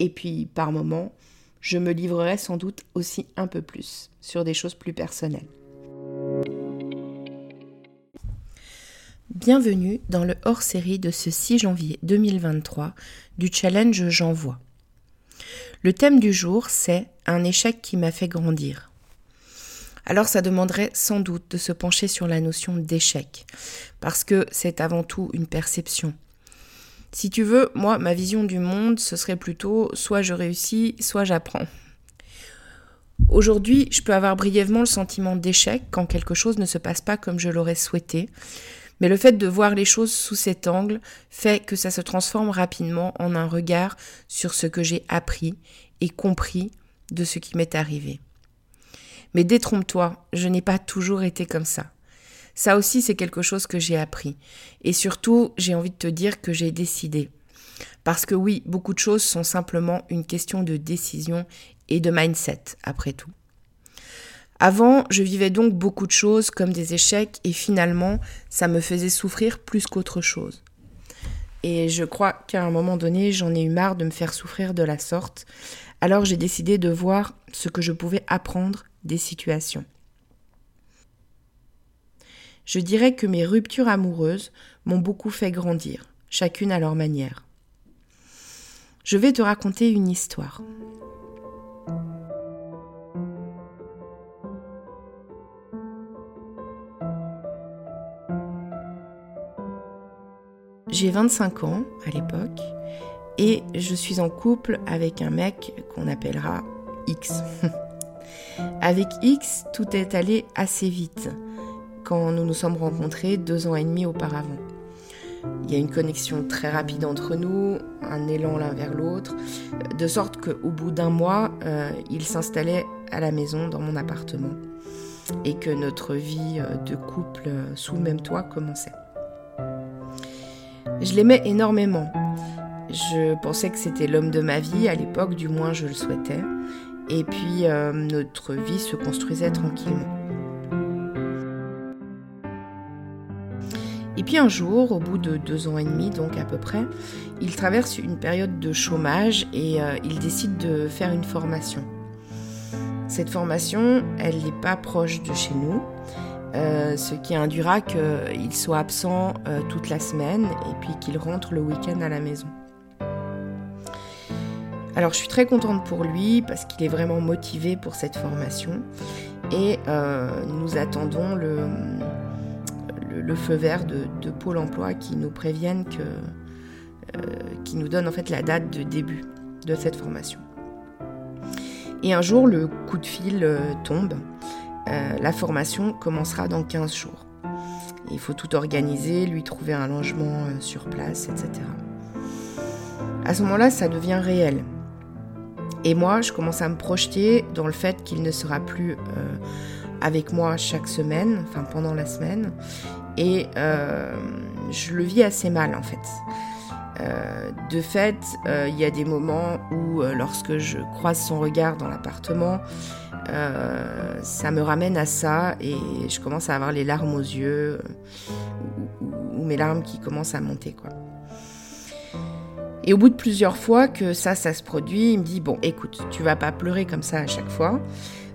Et puis, par moments, je me livrerai sans doute aussi un peu plus sur des choses plus personnelles. Bienvenue dans le hors-série de ce 6 janvier 2023 du challenge J'envoie. Le thème du jour, c'est un échec qui m'a fait grandir. Alors ça demanderait sans doute de se pencher sur la notion d'échec, parce que c'est avant tout une perception, si tu veux, moi, ma vision du monde, ce serait plutôt soit je réussis, soit j'apprends. Aujourd'hui, je peux avoir brièvement le sentiment d'échec quand quelque chose ne se passe pas comme je l'aurais souhaité, mais le fait de voir les choses sous cet angle fait que ça se transforme rapidement en un regard sur ce que j'ai appris et compris de ce qui m'est arrivé. Mais détrompe-toi, je n'ai pas toujours été comme ça. Ça aussi, c'est quelque chose que j'ai appris. Et surtout, j'ai envie de te dire que j'ai décidé. Parce que oui, beaucoup de choses sont simplement une question de décision et de mindset, après tout. Avant, je vivais donc beaucoup de choses comme des échecs et finalement, ça me faisait souffrir plus qu'autre chose. Et je crois qu'à un moment donné, j'en ai eu marre de me faire souffrir de la sorte. Alors j'ai décidé de voir ce que je pouvais apprendre des situations. Je dirais que mes ruptures amoureuses m'ont beaucoup fait grandir, chacune à leur manière. Je vais te raconter une histoire. J'ai 25 ans à l'époque et je suis en couple avec un mec qu'on appellera X. avec X, tout est allé assez vite quand nous nous sommes rencontrés deux ans et demi auparavant. Il y a une connexion très rapide entre nous, un élan l'un vers l'autre, de sorte qu'au bout d'un mois, euh, il s'installait à la maison, dans mon appartement, et que notre vie euh, de couple euh, sous le même toit commençait. Je l'aimais énormément. Je pensais que c'était l'homme de ma vie, à l'époque du moins je le souhaitais, et puis notre vie se construisait tranquillement. Un jour, au bout de deux ans et demi, donc à peu près, il traverse une période de chômage et euh, il décide de faire une formation. Cette formation, elle n'est pas proche de chez nous, euh, ce qui induira qu'il soit absent euh, toute la semaine et puis qu'il rentre le week-end à la maison. Alors je suis très contente pour lui parce qu'il est vraiment motivé pour cette formation et nous attendons le, le, feu vert de, Pôle Emploi qui nous préviennent que, qui nous donne en fait la date de début de cette formation. Et un jour, le coup de fil tombe. la formation commencera dans 15 jours. Il faut tout organiser, lui trouver un logement euh, sur place, etc. À ce moment-là, ça devient réel. Et moi, je commence à me projeter dans le fait qu'il ne sera plus euh, avec moi chaque semaine, enfin pendant la semaine. Et euh, je le vis assez mal en fait. de fait, il y a des moments où, lorsque je croise son regard dans l'appartement, euh, ça me ramène à ça et je commence à avoir les larmes aux yeux ou, mes larmes qui commencent à monter quoi. Et au bout de plusieurs fois que ça, ça se produit, il me dit bon, écoute, tu vas pas pleurer comme ça à chaque fois.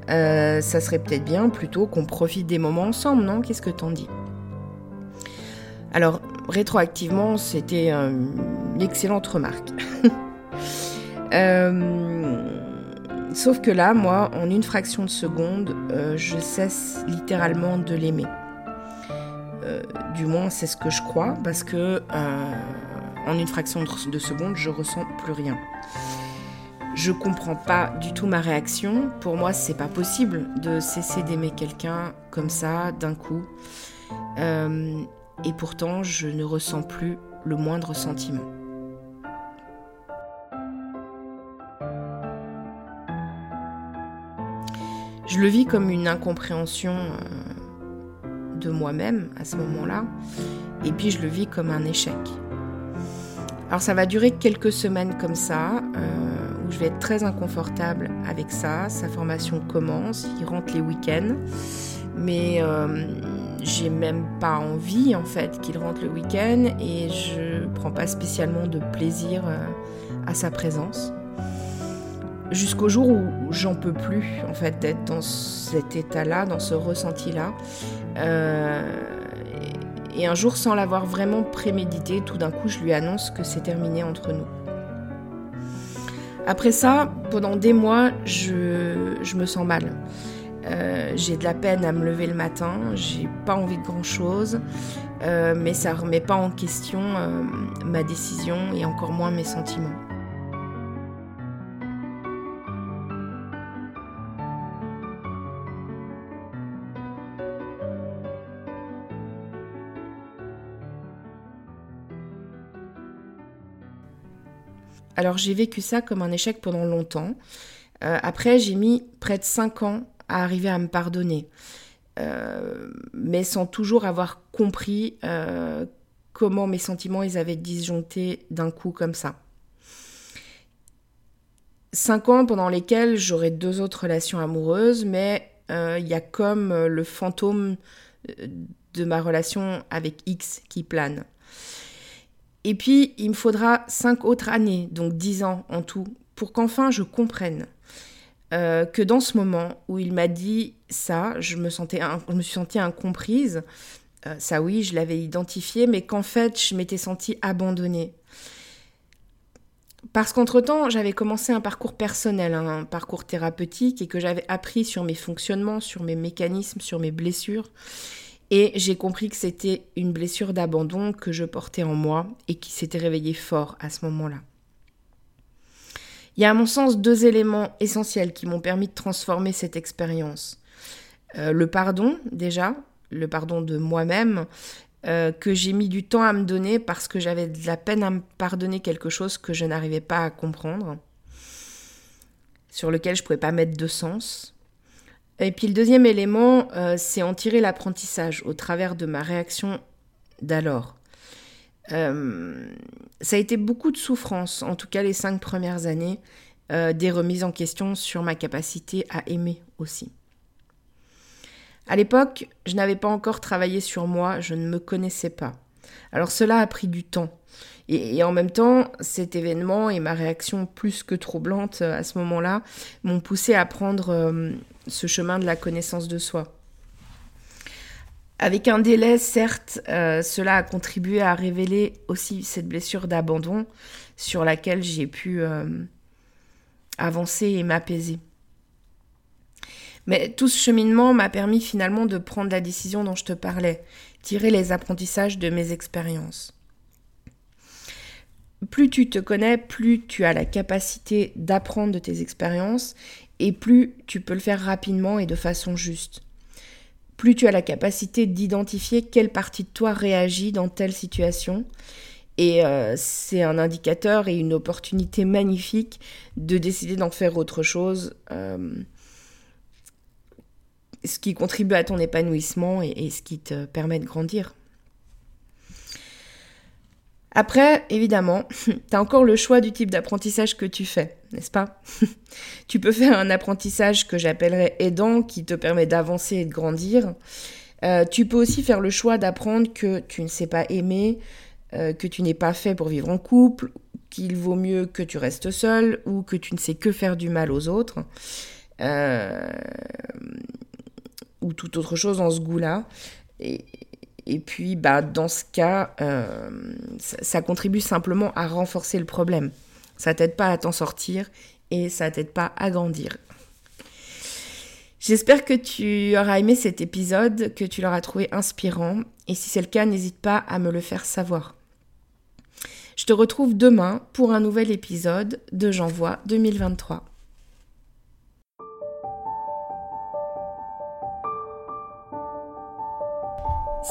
Euh, ça serait peut-être bien plutôt qu'on profite des moments ensemble, non? Qu'est-ce que t'en dis? Alors, rétroactivement, c'était une excellente remarque. euh, Sauf que là, moi, en une fraction de seconde, euh, je cesse littéralement de l'aimer. Euh, du moins, c'est ce que je crois, parce que euh, en une fraction de seconde, je ressens plus rien. Je comprends pas du tout ma réaction. Pour moi, c'est pas possible de cesser d'aimer quelqu'un comme ça d'un coup. et pourtant, je ne ressens plus le moindre sentiment. Je le vis comme une incompréhension euh, de moi-même à ce moment-là, et puis je le vis comme un échec. Alors ça va durer quelques semaines comme ça, euh, je vais être très inconfortable avec ça. Sa formation commence, il rentre les week-ends, mais euh, j'ai même pas envie en fait qu'il rentre le week-end et je prends pas spécialement de plaisir à sa présence jusqu'au jour où j'en peux plus en fait d'être dans cet état-là, dans ce ressenti-là. Euh, et un jour, sans l'avoir vraiment prémédité, tout d'un coup, je lui annonce que c'est terminé entre nous. Après ça, pendant des mois, je, me sens mal. Euh, j'ai de la peine à me lever le matin, j'ai pas envie de grand chose, euh, mais ça remet pas en question ma décision et encore moins mes sentiments. Alors j'ai vécu ça comme un échec pendant longtemps. Euh, après, j'ai mis près de 5 ans à arriver à me pardonner, euh, mais sans toujours avoir compris euh, comment mes sentiments ils avaient disjoncté d'un coup comme ça. 5 ans pendant lesquels j'aurais deux autres relations amoureuses, mais il y a comme le fantôme de ma relation avec X qui plane. Et puis, il me faudra cinq autres années, donc dix ans en tout, pour qu'enfin je comprenne euh, que dans ce moment où il m'a dit ça, je me, sentais suis sentie incomprise. Euh, ça, oui, je l'avais identifié, mais qu'en fait, je m'étais sentie abandonnée. Parce qu'entre-temps, j'avais commencé un parcours personnel, hein, un parcours thérapeutique, et que j'avais appris sur mes fonctionnements, sur mes mécanismes, sur mes blessures. Et j'ai compris que c'était une blessure d'abandon que je portais en moi et qui s'était réveillée fort à ce moment-là. Il y a à mon sens deux éléments essentiels qui m'ont permis de transformer cette expérience. Euh, le pardon déjà, le pardon de moi-même, euh, que j'ai mis du temps à me donner parce que j'avais de la peine à me pardonner quelque chose que je n'arrivais pas à comprendre, sur lequel je ne pouvais pas mettre de sens. Et puis le deuxième élément, euh, c'est en tirer l'apprentissage au travers de ma réaction d'alors. Euh, ça a été beaucoup de souffrance, en tout cas les cinq premières années, euh, des remises en question sur ma capacité à aimer aussi. À l'époque, je n'avais pas encore travaillé sur moi, je ne me connaissais pas. Alors cela a pris du temps. Et, en même temps, cet événement et ma réaction plus que troublante à ce moment-là m'ont poussé à prendre ce chemin de la connaissance de soi. Avec un délai, certes, euh, cela a contribué à révéler aussi cette blessure d'abandon sur laquelle j'ai pu, euh, avancer et m'apaiser. Mais tout ce cheminement m'a permis finalement de prendre la décision dont je te parlais, tirer les apprentissages de mes expériences. Plus tu te connais, plus tu as la capacité d'apprendre de tes expériences et plus tu peux le faire rapidement et de façon juste. Plus tu as la capacité d'identifier quelle partie de toi réagit dans telle situation. Et euh, c'est un indicateur et une opportunité magnifique de décider d'en faire autre chose. Euh, ce qui contribue à ton épanouissement et, ce qui te permet de grandir. Après, évidemment, tu as encore le choix du type d'apprentissage que tu fais, n'est-ce pas? Tu peux faire un apprentissage que j'appellerais aidant, qui te permet d'avancer et de grandir. Euh, tu peux aussi faire le choix d'apprendre que tu ne sais pas aimer, euh, que tu n'es pas fait pour vivre en couple, qu'il vaut mieux que tu restes seul ou que tu ne sais que faire du mal aux autres. Euh, ou toute autre chose dans ce goût-là. Et, et, puis, bah, dans ce cas, euh, ça, contribue simplement à renforcer le problème. Ça t'aide pas à t'en sortir et ça t'aide pas à grandir. J'espère que tu auras aimé cet épisode, que tu l'auras trouvé inspirant. Et si c'est le cas, n'hésite pas à me le faire savoir. Je te retrouve demain pour un nouvel épisode de J'envoie 2023.